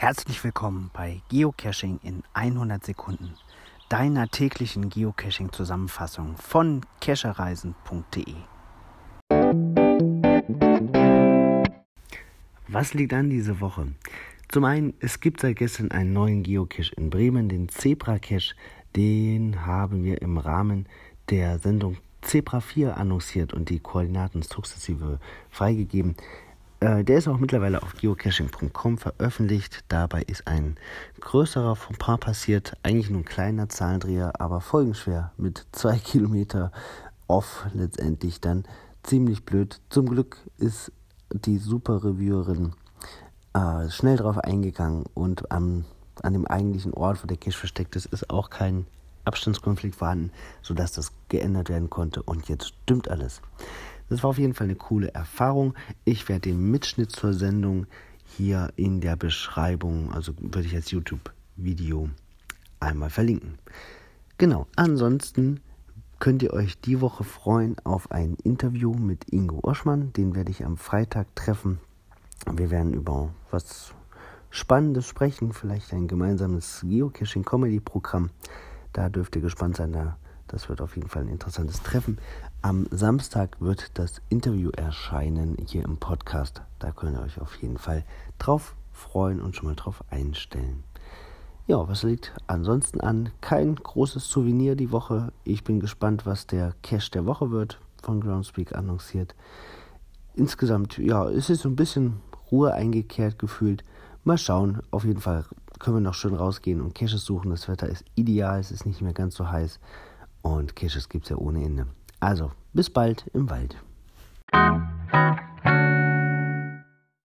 Herzlich willkommen bei Geocaching in 100 Sekunden, deiner täglichen Geocaching-Zusammenfassung von cachereisen.de. Was liegt an diese Woche? Zum einen, es gibt seit gestern einen neuen Geocache in Bremen, den Zebra Cache. Den haben wir im Rahmen der Sendung Zebra 4 annonciert und die Koordinaten sukzessive freigegeben. Äh, der ist auch mittlerweile auf geocaching.com veröffentlicht. Dabei ist ein größerer Fauxpas passiert. Eigentlich nur ein kleiner Zahlendreher, aber folgenschwer mit zwei Kilometer off letztendlich dann ziemlich blöd. Zum Glück ist die Super-Reviewerin äh, schnell darauf eingegangen und am, an dem eigentlichen Ort, wo der Cache versteckt ist, ist auch kein Abstandskonflikt vorhanden, sodass das geändert werden konnte und jetzt stimmt alles. Das war auf jeden Fall eine coole Erfahrung. Ich werde den Mitschnitt zur Sendung hier in der Beschreibung, also würde ich als YouTube-Video einmal verlinken. Genau, ansonsten könnt ihr euch die Woche freuen auf ein Interview mit Ingo Oschmann. Den werde ich am Freitag treffen. Wir werden über was Spannendes sprechen, vielleicht ein gemeinsames Geocaching-Comedy-Programm. Da dürft ihr gespannt sein. Da, das wird auf jeden Fall ein interessantes Treffen. Am Samstag wird das Interview erscheinen hier im Podcast. Da könnt ihr euch auf jeden Fall drauf freuen und schon mal drauf einstellen. Ja, was liegt ansonsten an? Kein großes Souvenir die Woche. Ich bin gespannt, was der Cash der Woche wird, von Groundspeak annonciert. Insgesamt, ja, es ist so ein bisschen Ruhe eingekehrt gefühlt. Mal schauen. Auf jeden Fall können wir noch schön rausgehen und Caches suchen. Das Wetter ist ideal, es ist nicht mehr ganz so heiß. Und Caches gibt es ja ohne Ende. Also, bis bald im Wald.